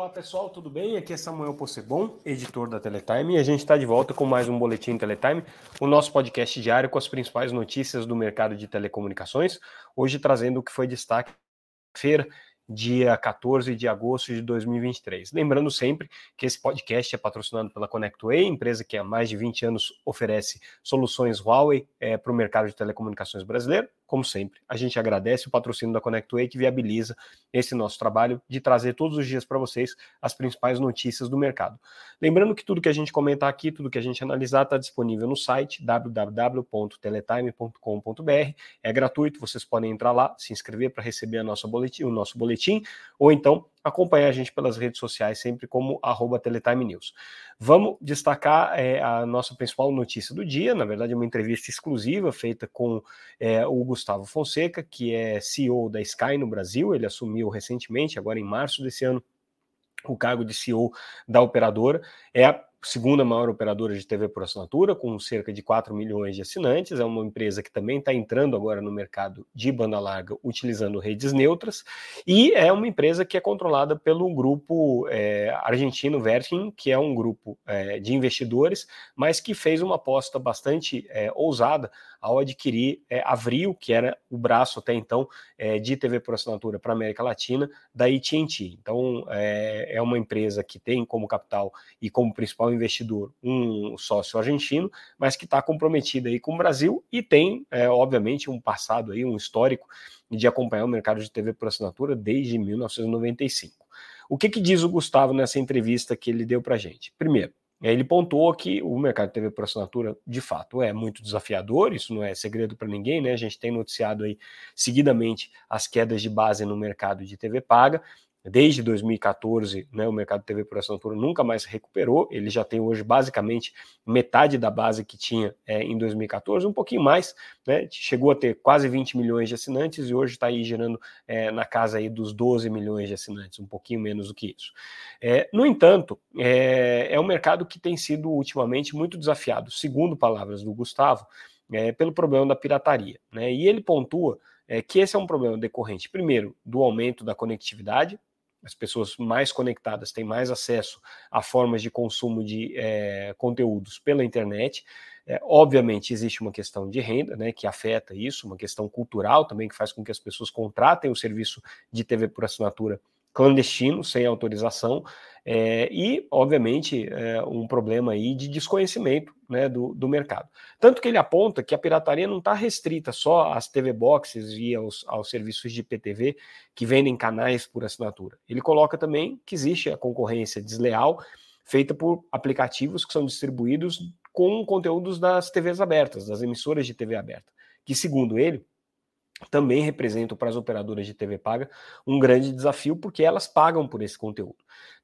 Olá pessoal, tudo bem? Aqui é Samuel Possebon, editor da Teletime, e a gente está de volta com mais um Boletim Teletime, o nosso podcast diário com as principais notícias do mercado de telecomunicações. Hoje trazendo o que foi destaque feira dia 14 de agosto de 2023. Lembrando sempre que esse podcast é patrocinado pela ConnectWay, empresa que há mais de 20 anos oferece soluções Huawei é, para o mercado de telecomunicações brasileiro como sempre, a gente agradece o patrocínio da ConnectWay que viabiliza esse nosso trabalho de trazer todos os dias para vocês as principais notícias do mercado. Lembrando que tudo que a gente comentar aqui, tudo que a gente analisar está disponível no site www.teletime.com.br. É gratuito, vocês podem entrar lá, se inscrever para receber nossa boletim, o nosso boletim, ou então acompanhar a gente pelas redes sociais, sempre como arroba Teletime News. Vamos destacar é, a nossa principal notícia do dia, na verdade, é uma entrevista exclusiva feita com é, o Gustavo Fonseca, que é CEO da Sky no Brasil. Ele assumiu recentemente, agora em março desse ano, o cargo de CEO da operadora. É a segunda maior operadora de TV por assinatura, com cerca de 4 milhões de assinantes. É uma empresa que também está entrando agora no mercado de banda larga, utilizando redes neutras. E é uma empresa que é controlada pelo grupo é, argentino Vertin, que é um grupo é, de investidores, mas que fez uma aposta bastante é, ousada ao adquirir é, Avril, que era o braço até então é, de TV por assinatura para a América Latina, da AT&T. Então, é, é uma empresa que tem como capital e como principal investidor um sócio argentino, mas que está comprometida aí com o Brasil e tem, é, obviamente, um passado aí, um histórico de acompanhar o mercado de TV por assinatura desde 1995. O que, que diz o Gustavo nessa entrevista que ele deu para gente? Primeiro, ele pontuou que o mercado de TV por assinatura, de fato, é muito desafiador, isso não é segredo para ninguém, né? A gente tem noticiado aí seguidamente as quedas de base no mercado de TV paga, Desde 2014, né, o mercado TV por assinatura nunca mais recuperou. Ele já tem hoje basicamente metade da base que tinha é, em 2014, um pouquinho mais, né, chegou a ter quase 20 milhões de assinantes e hoje está aí gerando é, na casa aí dos 12 milhões de assinantes, um pouquinho menos do que isso. É, no entanto, é, é um mercado que tem sido ultimamente muito desafiado, segundo palavras do Gustavo, é, pelo problema da pirataria. Né, e ele pontua é, que esse é um problema decorrente, primeiro, do aumento da conectividade, as pessoas mais conectadas têm mais acesso a formas de consumo de é, conteúdos pela internet. É, obviamente, existe uma questão de renda, né, que afeta isso, uma questão cultural também, que faz com que as pessoas contratem o serviço de TV por assinatura clandestino, sem autorização, é, e, obviamente, é, um problema aí de desconhecimento né, do, do mercado. Tanto que ele aponta que a pirataria não está restrita só às TV boxes e aos, aos serviços de PTV que vendem canais por assinatura. Ele coloca também que existe a concorrência desleal feita por aplicativos que são distribuídos com conteúdos das TVs abertas, das emissoras de TV aberta, que, segundo ele, também representam para as operadoras de TV paga um grande desafio, porque elas pagam por esse conteúdo.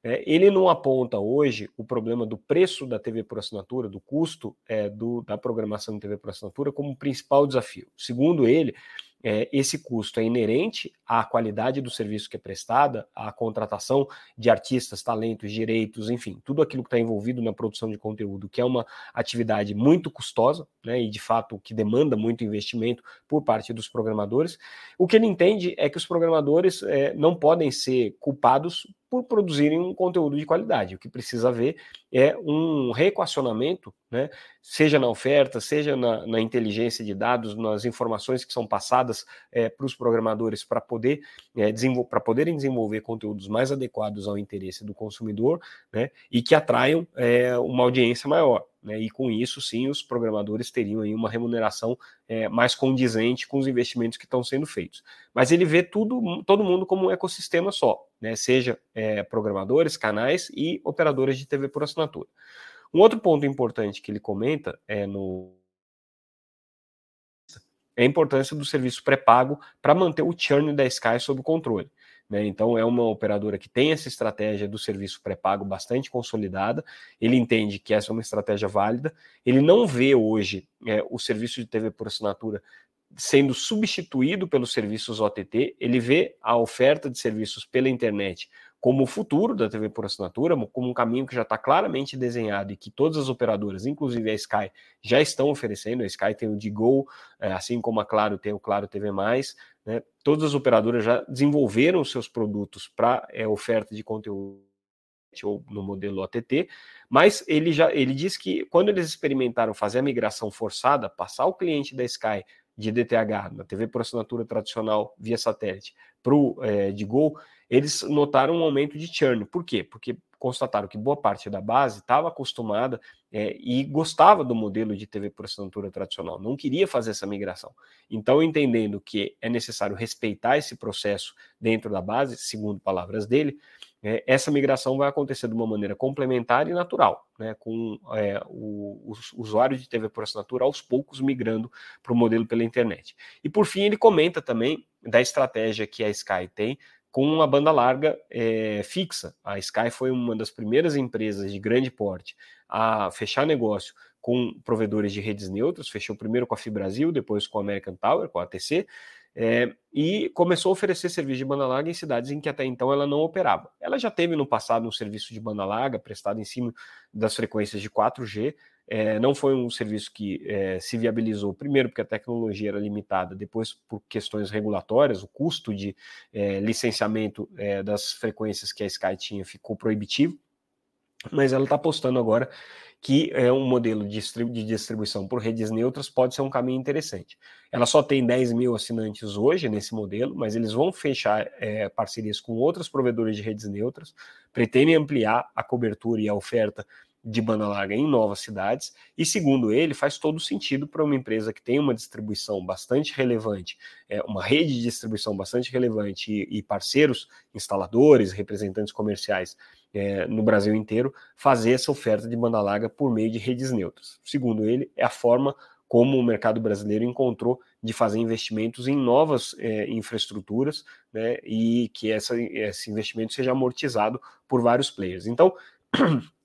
Né? Ele não aponta hoje o problema do preço da TV por assinatura, do custo é, do, da programação de TV por assinatura, como principal desafio. Segundo ele, é, esse custo é inerente à qualidade do serviço que é prestada, à contratação de artistas, talentos, direitos, enfim, tudo aquilo que está envolvido na produção de conteúdo, que é uma atividade muito custosa, né, e de fato que demanda muito investimento por parte dos programadores. O que ele entende é que os programadores é, não podem ser culpados por produzirem um conteúdo de qualidade. O que precisa ver é um reequacionamento, né, seja na oferta, seja na, na inteligência de dados, nas informações que são passadas é, para os programadores para poder, é, para poderem desenvolver conteúdos mais adequados ao interesse do consumidor né, e que atraiam é, uma audiência maior. Né, e com isso, sim, os programadores teriam aí uma remuneração é, mais condizente com os investimentos que estão sendo feitos. Mas ele vê tudo, todo mundo como um ecossistema só, né, seja é, programadores, canais e operadoras de TV por assinatura. Um outro ponto importante que ele comenta é no é a importância do serviço pré-pago para manter o churn da Sky sob controle. Né? Então, é uma operadora que tem essa estratégia do serviço pré-pago bastante consolidada. Ele entende que essa é uma estratégia válida. Ele não vê hoje é, o serviço de TV por assinatura sendo substituído pelos serviços OTT. Ele vê a oferta de serviços pela internet como o futuro da TV por assinatura, como um caminho que já está claramente desenhado e que todas as operadoras, inclusive a Sky, já estão oferecendo. A Sky tem o Digo, é, assim como a Claro tem o Claro TV+, né? Todas as operadoras já desenvolveram seus produtos para é, oferta de conteúdo ou no modelo OTT, mas ele já ele diz que quando eles experimentaram fazer a migração forçada, passar o cliente da Sky de DTH na TV por assinatura tradicional via satélite para o é, de Gol, eles notaram um aumento de churn. Por quê? Porque constataram que boa parte da base estava acostumada é, e gostava do modelo de TV por assinatura tradicional, não queria fazer essa migração. Então, entendendo que é necessário respeitar esse processo dentro da base, segundo palavras dele, é, essa migração vai acontecer de uma maneira complementar e natural, né, com é, o, o, usuário de TV por assinatura aos poucos migrando para o modelo pela internet. E por fim, ele comenta também da estratégia que a Sky tem com uma banda larga é, fixa. A Sky foi uma das primeiras empresas de grande porte a fechar negócio com provedores de redes neutras, fechou primeiro com a Fibrasil, depois com a American Tower, com a ATC, é, e começou a oferecer serviço de banda larga em cidades em que até então ela não operava. Ela já teve no passado um serviço de banda larga prestado em cima das frequências de 4G, é, não foi um serviço que é, se viabilizou, primeiro porque a tecnologia era limitada, depois por questões regulatórias, o custo de é, licenciamento é, das frequências que a Sky tinha ficou proibitivo, mas ela está apostando agora que é um modelo de, distribuição por redes neutras pode ser um caminho interessante. Ela só tem 10 mil assinantes hoje nesse modelo, mas eles vão fechar é, parcerias com outros provedores de redes neutras, pretendem ampliar a cobertura e a oferta de banda larga em novas cidades, e segundo ele, faz todo sentido para uma empresa que tem uma distribuição bastante relevante, é, uma rede de distribuição bastante relevante e, e parceiros, instaladores, representantes comerciais é, no Brasil inteiro, fazer essa oferta de banda larga por meio de redes neutras. Segundo ele, é a forma como o mercado brasileiro encontrou de fazer investimentos em novas é, infraestruturas né, e que essa, esse investimento seja amortizado por vários players. Então,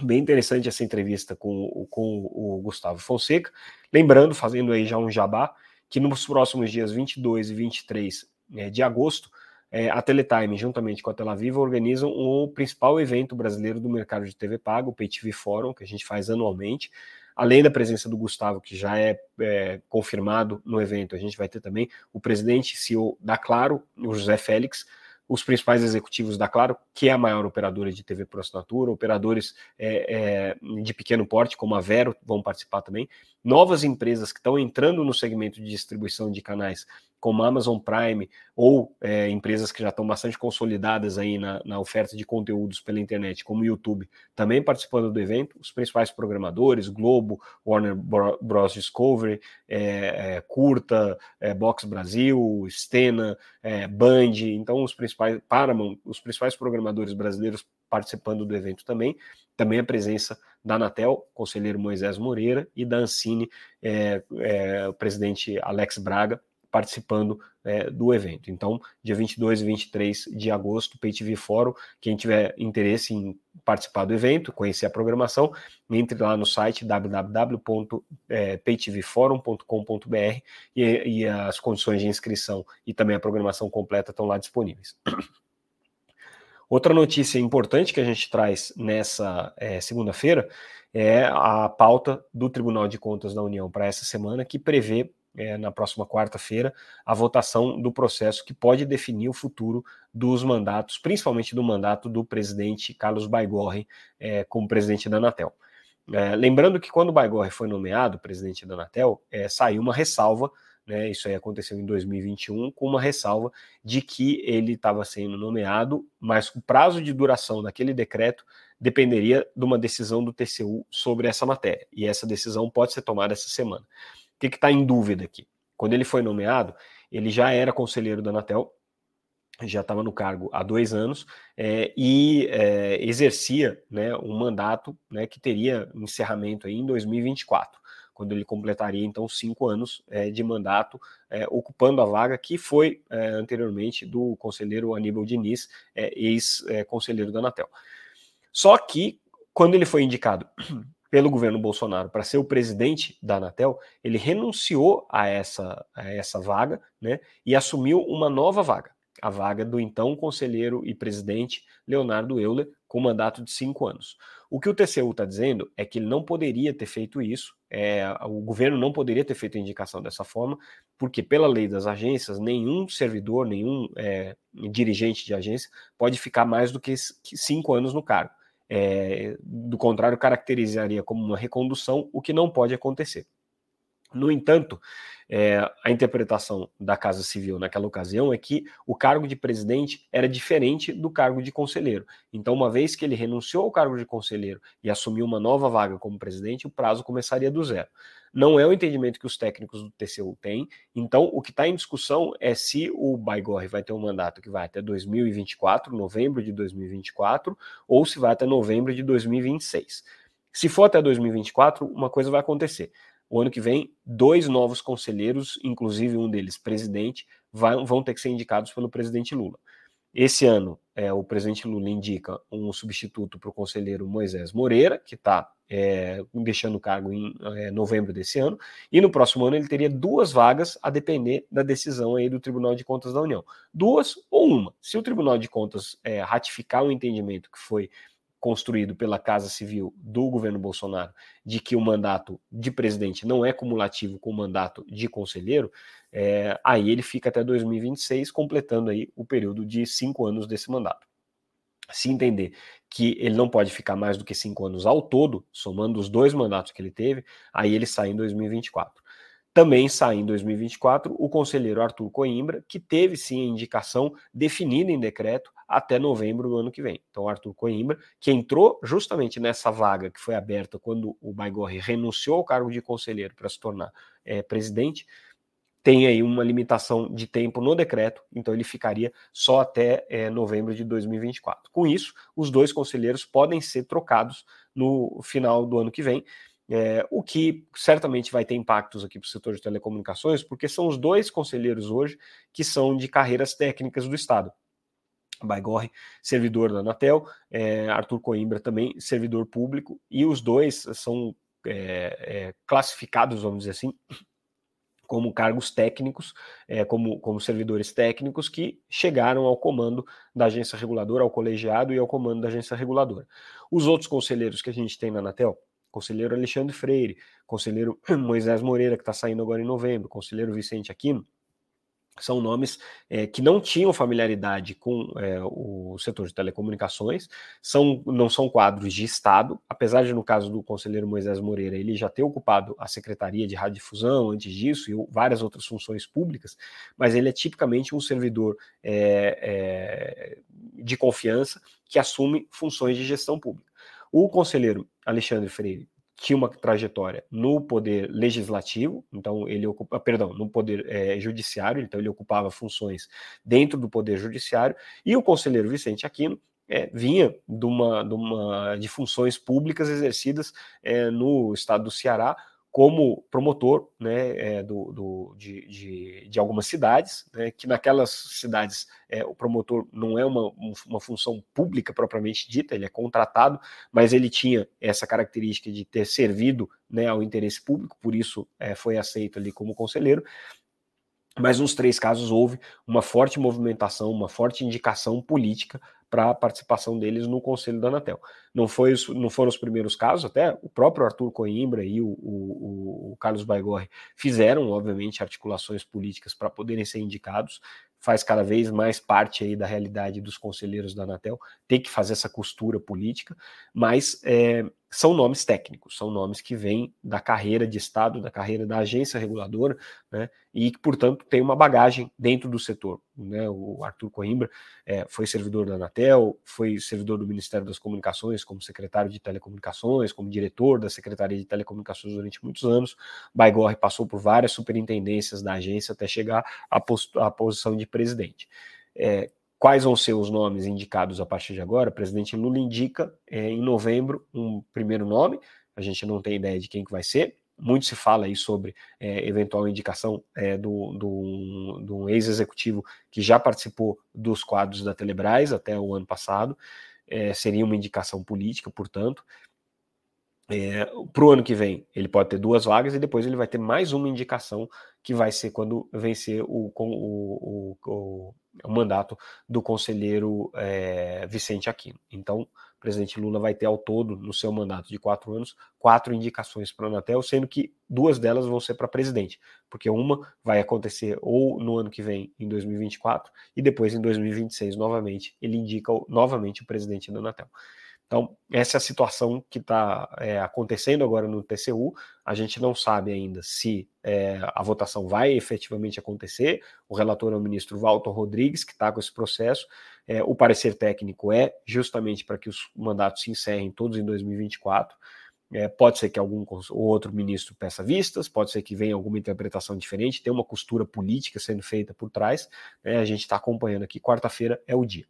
Bem interessante essa entrevista com, com o Gustavo Fonseca. Lembrando, fazendo aí já um jabá, que nos próximos dias 22 e 23 é, de agosto, é, a Teletime, juntamente com a Tel Aviv, organizam o principal evento brasileiro do mercado de TV pago, o PayTV Forum, que a gente faz anualmente. Além da presença do Gustavo, que já é, é, confirmado no evento, a gente vai ter também o presidente CEO da Claro, o José Félix, os principais executivos da Claro, que é a maior operadora de TV por assinatura, operadores é, é, de pequeno porte, como a Vero, vão participar também, novas empresas que estão entrando no segmento de distribuição de canais como Amazon Prime ou é, empresas que já estão bastante consolidadas aí na, na, oferta de conteúdos pela internet, como o YouTube, também participando do evento, os principais programadores, Globo, Warner Bros. Discovery, é, é, Curta, é, Box Brasil, Stena, é, Band, então os principais, Paramount, os principais programadores brasileiros participando do evento também, também a presença da Anatel, conselheiro Moisés Moreira, e da Ancine, é, o presidente Alex Braga, participando é, do evento. Então, dia 22 e 23 de agosto, PayTV Fórum, quem tiver interesse em participar do evento, conhecer a programação, entre lá no site www.paytvforum.com.br e, e as condições de inscrição e também a programação completa estão lá disponíveis. Outra notícia importante que a gente traz nessa é, segunda-feira é a pauta do Tribunal de Contas da União para essa semana, que prevê é, na próxima quarta-feira, a votação do processo que pode definir o futuro dos mandatos, principalmente do mandato do presidente Carlos Baigorre é, como presidente da Anatel. É, lembrando que quando o Baigorre foi nomeado presidente da Anatel, saiu uma ressalva, né, isso aí aconteceu em 2021, com uma ressalva de que ele estava sendo nomeado, mas o prazo de duração daquele decreto dependeria de uma decisão do TCU sobre essa matéria, e essa decisão pode ser tomada essa semana. O que está em dúvida aqui? Quando ele foi nomeado, ele já era conselheiro da Anatel, já estava no cargo há dois anos é, e é, exercia né, um mandato né, que teria encerramento em 2024, quando ele completaria então cinco anos é, de mandato, ocupando a vaga que foi anteriormente do conselheiro Aníbal Diniz, ex-conselheiro da Anatel. Só que quando ele foi indicado pelo governo Bolsonaro para ser o presidente da Anatel, ele renunciou a essa, a essa vaga né, e assumiu uma nova vaga, a vaga do então conselheiro e presidente Leonardo Euler, com mandato de cinco anos. O que o TCU está dizendo é que ele não poderia ter feito isso, é, o governo não poderia ter feito a indicação dessa forma, porque, pela lei das agências, nenhum servidor, nenhum é, dirigente de agência pode ficar mais do que cinco anos no cargo. É, do contrário, caracterizaria como uma recondução, o que não pode acontecer. No entanto, é, a interpretação da Casa Civil naquela ocasião é que o cargo de presidente era diferente do cargo de conselheiro. Então, uma vez que ele renunciou ao cargo de conselheiro e assumiu uma nova vaga como presidente, o prazo começaria do zero. Não é o entendimento que os técnicos do TCU têm. Então, o que está em discussão é se o Baigorre vai ter um mandato que vai até 2024, novembro de 2024, ou se vai até novembro de 2026. Se for até 2024, uma coisa vai acontecer o ano que vem, dois novos conselheiros, inclusive um deles presidente, vão ter que ser indicados pelo presidente Lula. Esse ano, é, o presidente Lula indica um substituto para o conselheiro Moisés Moreira, que está é, deixando o cargo em é, novembro desse ano, e no próximo ano ele teria duas vagas a depender da decisão aí do Tribunal de Contas da União. Duas ou uma. Se o Tribunal de Contas é, ratificar o entendimento que foi construído pela Casa Civil do governo Bolsonaro de que o mandato de presidente não é cumulativo com o mandato de conselheiro, é, aí ele fica até 2026, completando aí o período de cinco anos desse mandato. Se entender que ele não pode ficar mais do que cinco anos ao todo, somando os dois mandatos que ele teve, aí ele sai em 2024. Também sai em 2024 o conselheiro Arthur Coimbra, que teve sim a indicação definida em decreto até novembro do ano que vem. Então, Arthur Coimbra, que entrou justamente nessa vaga que foi aberta quando o Baigorre renunciou ao cargo de conselheiro para se tornar é, presidente, tem aí uma limitação de tempo no decreto, então ele ficaria só até é, novembro de 2024. Com isso, os dois conselheiros podem ser trocados no final do ano que vem, é, o que certamente vai ter impactos aqui para o setor de telecomunicações, porque são os dois conselheiros hoje que são de carreiras técnicas do Estado. Baigorre, servidor da Anatel, é, Arthur Coimbra também, servidor público, e os dois são é, é, classificados, vamos dizer assim, como cargos técnicos, é, como, como servidores técnicos que chegaram ao comando da agência reguladora, ao colegiado e ao comando da agência reguladora. Os outros conselheiros que a gente tem na Anatel, conselheiro Alexandre Freire, conselheiro Moisés Moreira, que está saindo agora em novembro, conselheiro Vicente Aquino, são nomes é, que não tinham familiaridade com é, o setor de telecomunicações, são, não são quadros de Estado, apesar de, no caso do conselheiro Moisés Moreira, ele já ter ocupado a Secretaria de Radiodifusão antes disso e várias outras funções públicas, mas ele é tipicamente um servidor é, de confiança que assume funções de gestão pública. O conselheiro Alexandre Freire tinha uma trajetória no poder legislativo, então ele ocupa, perdão, no poder é, judiciário, então ele ocupava funções dentro do poder judiciário, e o conselheiro Vicente Aquino é, vinha de uma, de uma de funções públicas exercidas é, no estado do Ceará, como promotor né, é, do, do, de, de, de, algumas cidades, né, que naquelas cidades é, o promotor não é uma, uma função pública propriamente dita, ele é contratado, mas ele tinha essa característica de ter servido né, ao interesse público, por isso é, foi aceito ali como conselheiro. Mas nos três casos houve uma forte movimentação, uma forte indicação política para a participação deles no Conselho da Anatel. Não, foi, não foram os primeiros casos, até o próprio Arthur Coimbra e o, o, o Carlos Baigorre fizeram, obviamente, articulações políticas para poderem ser indicados, faz cada vez mais parte aí da realidade dos conselheiros da Anatel, tem que fazer essa costura política, mas é, são nomes técnicos, são nomes que vêm da carreira de Estado, da carreira da agência reguladora, né, e que, portanto, tem uma bagagem dentro do setor. Né? O Arthur Coimbra é, foi servidor da Anatel, foi servidor do Ministério das Comunicações como secretário de Telecomunicações, como diretor da Secretaria de Telecomunicações durante muitos anos. Baigorre passou por várias superintendências da agência até chegar à, à posição de presidente. É, Quais vão ser os nomes indicados a partir de agora? O presidente Lula indica é, em novembro um primeiro nome, a gente não tem ideia de quem que vai ser. Muito se fala aí sobre é, eventual indicação é, do, do, do ex-executivo que já participou dos quadros da Telebrás até o ano passado. É, seria uma indicação política, portanto. É, para o ano que vem, ele pode ter duas vagas e depois ele vai ter mais uma indicação que vai ser quando vencer o, o, o, o mandato do conselheiro é, Vicente Aquino. Então, o presidente Lula vai ter ao todo, no seu mandato de quatro anos, quatro indicações para a Anatel, sendo que duas delas vão ser para presidente, porque uma vai acontecer ou no ano que vem, em 2024, e depois em 2026, novamente, ele indica novamente o presidente da Anatel. Então, essa é a situação que está é, acontecendo agora no TCU. A gente não sabe ainda se é, a votação vai efetivamente acontecer. O relator é o ministro Walter Rodrigues, que está com esse processo. É, o parecer técnico é justamente para que os mandatos se encerrem todos em 2024. É, pode ser que algum ou outro ministro peça vistas, pode ser que venha alguma interpretação diferente, tem uma costura política sendo feita por trás. Né, a gente está acompanhando aqui. Quarta-feira é o dia.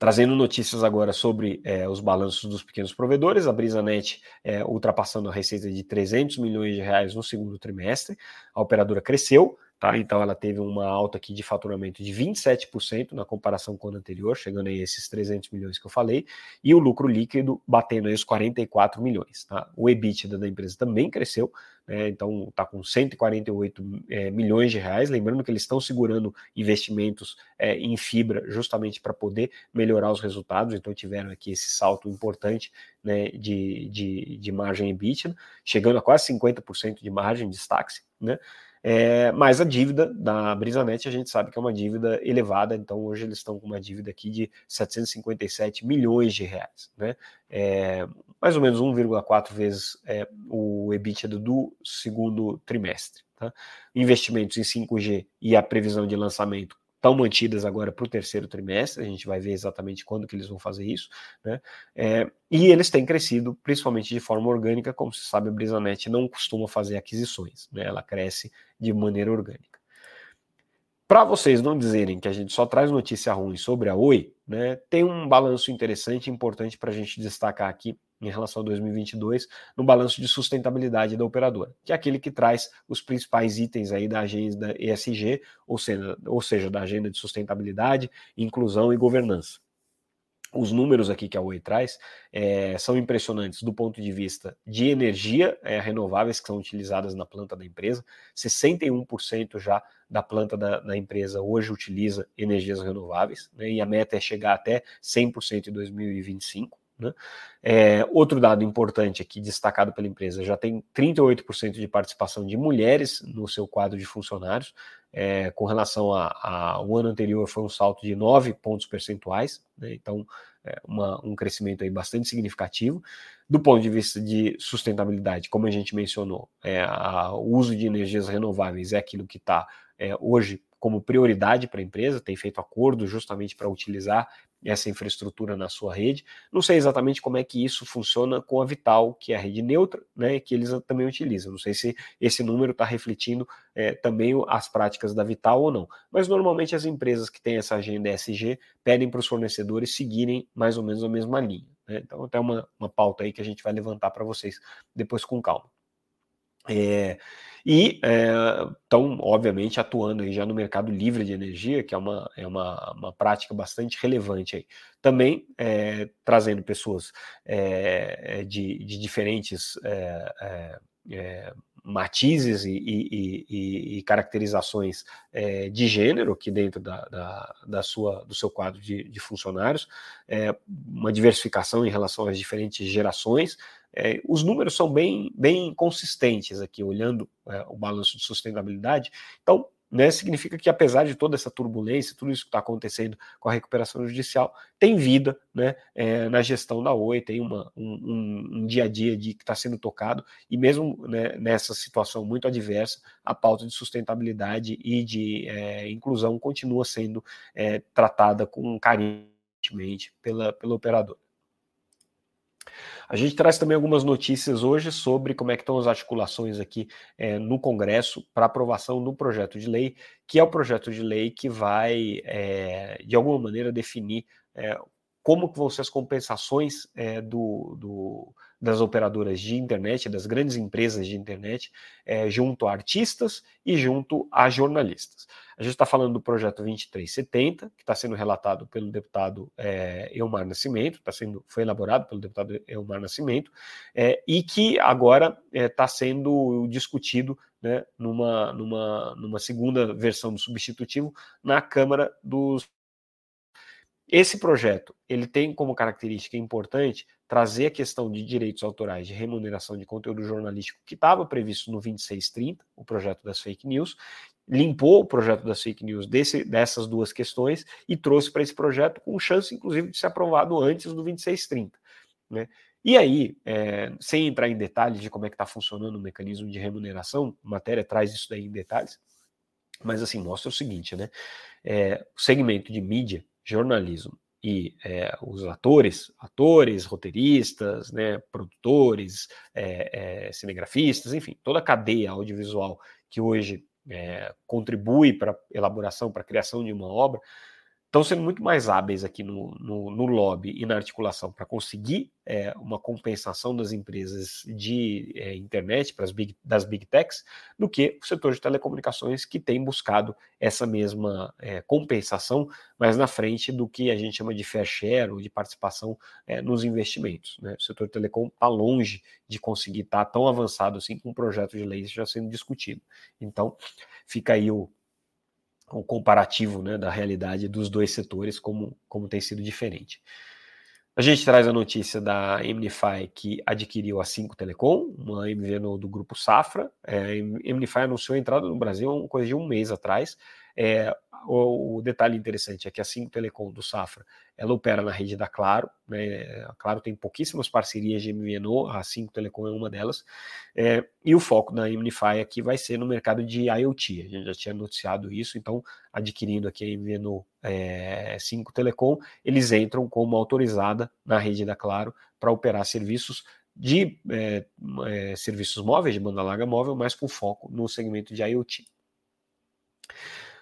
Trazendo notícias agora sobre é, os balanços dos pequenos provedores, a BrisaNet é, ultrapassando a receita de 300 milhões de reais no segundo trimestre, a operadora cresceu, Tá? Então ela teve uma alta aqui de faturamento de 27% na comparação com o ano anterior, chegando a esses 300 milhões que eu falei, e o lucro líquido batendo aí os 44 milhões. Tá? O EBITDA da empresa também cresceu, né? então está com 148 é, milhões de reais, lembrando que eles estão segurando investimentos é, em fibra justamente para poder melhorar os resultados, então tiveram aqui esse salto importante né, de, de, de margem EBITDA, chegando a quase 50% de margem de destaque, né? É, mas a dívida da BrisaNet a gente sabe que é uma dívida elevada, então hoje eles estão com uma dívida aqui de 757 milhões de reais, né? É, mais ou menos 1,4 vezes é, o EBITDA do segundo trimestre. Tá? Investimentos em 5G e a previsão de lançamento estão mantidas agora para o terceiro trimestre, a gente vai ver exatamente quando que eles vão fazer isso, né? É, e eles têm crescido, principalmente de forma orgânica, como se sabe, a Brisanet não costuma fazer aquisições, né? Ela cresce de maneira orgânica. Para vocês não dizerem que a gente só traz notícia ruim sobre a Oi, né, tem um balanço interessante e importante para a gente destacar aqui em relação a 2022 no balanço de sustentabilidade da operadora, que é aquele que traz os principais itens aí da agenda ESG, ou seja, ou seja da agenda de sustentabilidade, inclusão e governança. Os números aqui que a Oi traz é, são impressionantes do ponto de vista de energia é, renováveis que são utilizadas na planta da empresa. 61% já da planta da, da, empresa hoje utiliza energias renováveis, né, e a meta é chegar até 100% em 2025. Né? É, outro dado importante aqui, destacado pela empresa, já tem 38% de participação de mulheres no seu quadro de funcionários, é, com relação ao ano anterior foi um salto de 9 pontos percentuais, né? então é uma, um crescimento aí bastante significativo. Do ponto de vista de sustentabilidade, como a gente mencionou, é, a, o uso de energias renováveis é aquilo que está é, hoje como prioridade para a empresa, tem feito acordo justamente para utilizar essa infraestrutura na sua rede. Não sei exatamente como é que isso funciona com a Vital, que é a rede neutra, né, que eles também utilizam. Não sei se esse número está refletindo é, também as práticas da Vital ou não. Mas normalmente as empresas que têm essa agenda ESG pedem para os fornecedores seguirem mais ou menos a mesma linha. Né? Então, até uma, uma pauta aí que a gente vai levantar para vocês depois com calma. É, e estão, é, obviamente, atuando aí já no mercado livre de energia, que é uma, é uma, uma prática bastante relevante aí. Também é, trazendo pessoas é, de, de diferentes matizes e, e, e, e caracterizações de gênero aqui dentro da, da, da, sua, do seu quadro de, de funcionários, uma diversificação em relação às diferentes gerações, é, os números são bem, bem consistentes aqui, olhando é, o balanço de sustentabilidade. Então, né, significa que apesar de toda essa turbulência, tudo isso que está acontecendo com a recuperação judicial, tem vida né, é, na gestão da Oi, tem uma, um, um, dia a dia de, que está sendo tocado, e mesmo né, nessa situação muito adversa, a pauta de sustentabilidade e de é, inclusão continua sendo é, tratada com carinho pela, pela operadora. A gente traz também algumas notícias hoje sobre como é que estão as articulações aqui é, no Congresso para aprovação do projeto de lei, que é o projeto de lei que vai, é, de alguma maneira, definir é, como vão ser as compensações é, do, do, das operadoras de internet, das grandes empresas de internet, é, junto a artistas e junto a jornalistas. A gente está falando do projeto 2370, que está sendo relatado pelo deputado é, Elmar Nascimento, tá sendo, foi elaborado pelo deputado Elmar Nascimento, é, e que agora está é, sendo discutido né, numa, numa, numa segunda versão do substitutivo na Câmara dos esse projeto ele tem como característica importante trazer a questão de direitos autorais de remuneração de conteúdo jornalístico que estava previsto no 2630, o projeto das fake news, limpou o projeto das fake news desse, dessas duas questões e trouxe para esse projeto com chance, inclusive, de ser aprovado antes do 2630. Né? E aí, é, sem entrar em detalhes de como é que está funcionando o mecanismo de remuneração, a matéria traz isso daí em detalhes, mas assim, mostra o seguinte, né? É, o segmento de mídia, jornalismo e é, os atores, atores, roteiristas, né, produtores, é, é, cinegrafistas, enfim, toda a cadeia audiovisual que hoje é, contribui para a elaboração, para a criação de uma obra, estão sendo muito mais hábeis aqui no, no, no lobby e na articulação para conseguir é, uma compensação das empresas de é, internet para as big, das big techs do que o setor de telecomunicações que tem buscado essa mesma é, compensação, mas na frente do que a gente chama de fair share ou de participação é, nos investimentos. Né? O setor de telecom está longe de conseguir estar tá tão avançado assim com um projeto de lei já sendo discutido. Então, fica aí o, o comparativo né, da realidade dos dois setores, como, como tem sido diferente. A gente traz a notícia da MNFI que adquiriu a 5 Telecom, uma MVNO do grupo Safra. É, a MNFI anunciou a entrada no Brasil uma coisa de um mês atrás. É, o, o, detalhe interessante é que a 5 Telecom do Safra ela opera na rede da Claro, né? A Claro tem pouquíssimas parcerias de MVNO, a 5 Telecom é uma delas, é, e o foco da Imnify aqui vai ser no mercado de IoT. A gente já tinha noticiado isso, então adquirindo aqui a MVNO é, 5 Telecom, eles entram como autorizada na rede da Claro para operar serviços de é, é, serviços móveis, de banda larga móvel, mas com foco no segmento de IoT.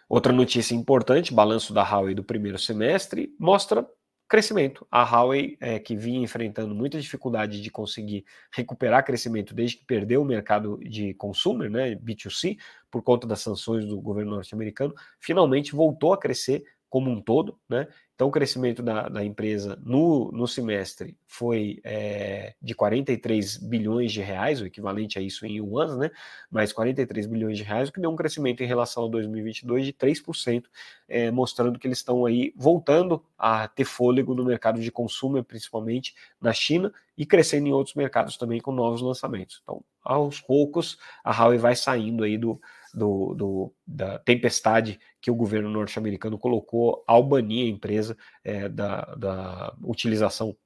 Outra notícia importante, balanço da Huawei do primeiro semestre, mostra crescimento. A Huawei, é, que vinha enfrentando muita dificuldade de conseguir recuperar crescimento desde que perdeu o mercado de consumer, né, B2C, por conta das sanções do governo norte-americano, finalmente voltou a crescer como um todo, né? Então, o crescimento da, da empresa no, no semestre foi é, de 43 bilhões de reais, o equivalente a isso em um ano, né? Mas 43 bilhões de reais, o que deu um crescimento em relação a 2022 de 3%, é, mostrando que eles estão aí voltando a ter fôlego no mercado de consumo, principalmente na China, e crescendo em outros mercados também com novos lançamentos. Então, aos poucos, a Huawei vai saindo aí do, do, do, da tempestade que o governo norte-americano colocou ao banir a empresa é, da, da utilização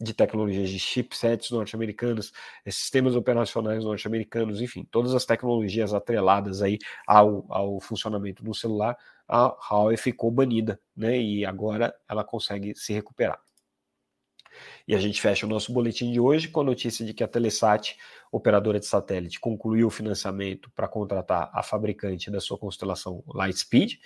de tecnologias de chipsets norte-americanos, é, sistemas operacionais norte-americanos, enfim, todas as tecnologias atreladas aí ao, ao funcionamento do celular, a Huawei ficou banida, né? E agora ela consegue se recuperar. E a gente fecha o nosso boletim de hoje com a notícia de que a Telesat, operadora de satélite, concluiu o financiamento para contratar a fabricante da sua constelação Lightspeed.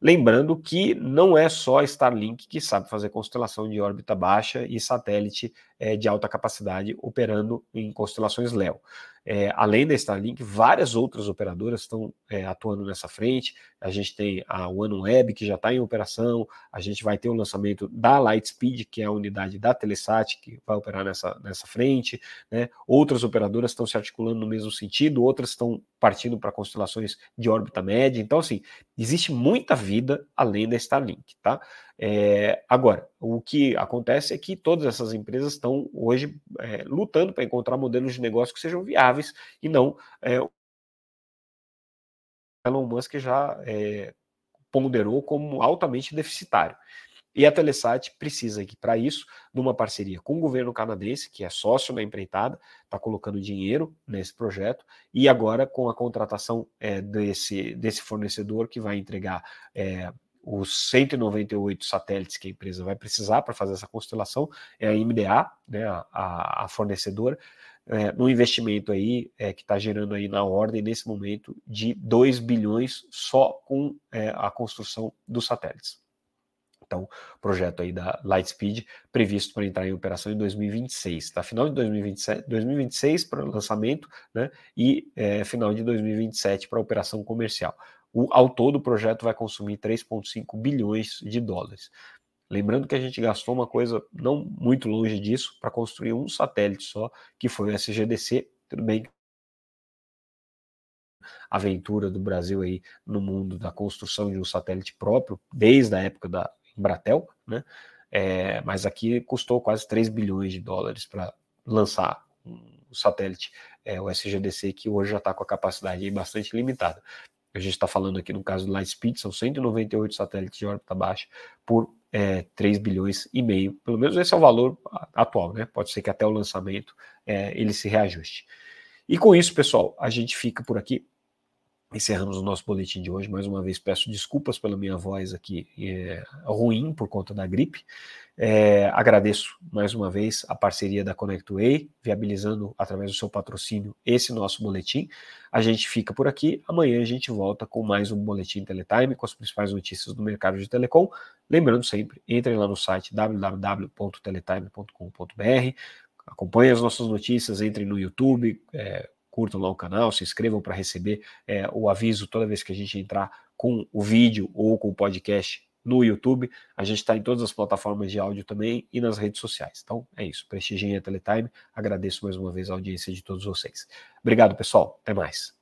Lembrando que não é só a Starlink que sabe fazer constelação de órbita baixa e satélite é, de alta capacidade operando em constelações LEO. É, além da Starlink, várias outras operadoras estão é, atuando nessa frente. A gente tem a OneWeb, que já está em operação, a gente vai ter o lançamento da Lightspeed, que é a unidade da Telesat, que vai operar nessa, nessa frente. Né? Outras operadoras estão se articulando no mesmo sentido, outras estão partindo para constelações de órbita média. Então, assim, existe muita vida além da Starlink. Tá? É, agora, o que acontece é que todas essas empresas estão hoje é, lutando para encontrar modelos de negócio que sejam viáveis e não é, Elon Musk já é, ponderou como altamente deficitário. E a Telesat precisa aqui, para isso, de uma parceria com o governo canadense, que é sócio da empreitada, está colocando dinheiro nesse projeto, e agora com a contratação é, desse, desse fornecedor que vai entregar é, os 198 satélites que a empresa vai precisar para fazer essa constelação é a MDA, né, a, a fornecedora, é, no investimento aí é, que está gerando aí na ordem nesse momento de 2 bilhões só com é, a construção dos satélites. Então, projeto aí da Lightspeed previsto para entrar em operação em 2026, tá? Final de 2027, 2026 para lançamento, né? E é, final de 2027 para operação comercial. O, ao todo, o projeto vai consumir 3,5 bilhões de dólares. Lembrando que a gente gastou uma coisa não muito longe disso para construir um satélite só, que foi o SGDC. Tudo bem aventura do Brasil aí no mundo da construção de um satélite próprio, desde a época da Embratel, né? É, mas aqui custou quase 3 bilhões de dólares para lançar um satélite, é, o SGDC, que hoje já está com a capacidade bastante limitada. A gente está falando aqui no caso do Lightspeed, são 198 satélites de órbita baixa por é, 3 bilhões e meio. Pelo menos esse é o valor atual, né? Pode ser que até o lançamento é, ele se reajuste. E com isso, pessoal, a gente fica por aqui. Encerramos o nosso boletim de hoje. Mais uma vez peço desculpas pela minha voz aqui é, ruim por conta da gripe. É, agradeço mais uma vez a parceria da ConnectWay, viabilizando através do seu patrocínio esse nosso boletim. A gente fica por aqui. Amanhã a gente volta com mais um boletim Teletime com as principais notícias do mercado de telecom. Lembrando sempre, entrem lá no site www.teletime.com.br, acompanhem as nossas notícias, entrem no YouTube. É, curtam lá o canal, se inscrevam para receber é, o aviso toda vez que a gente entrar com o vídeo ou com o podcast no YouTube. A gente está em todas as plataformas de áudio também e nas redes sociais. Então é isso. Prestigiem a Teletime. Agradeço mais uma vez a audiência de todos vocês. Obrigado, pessoal. Até mais.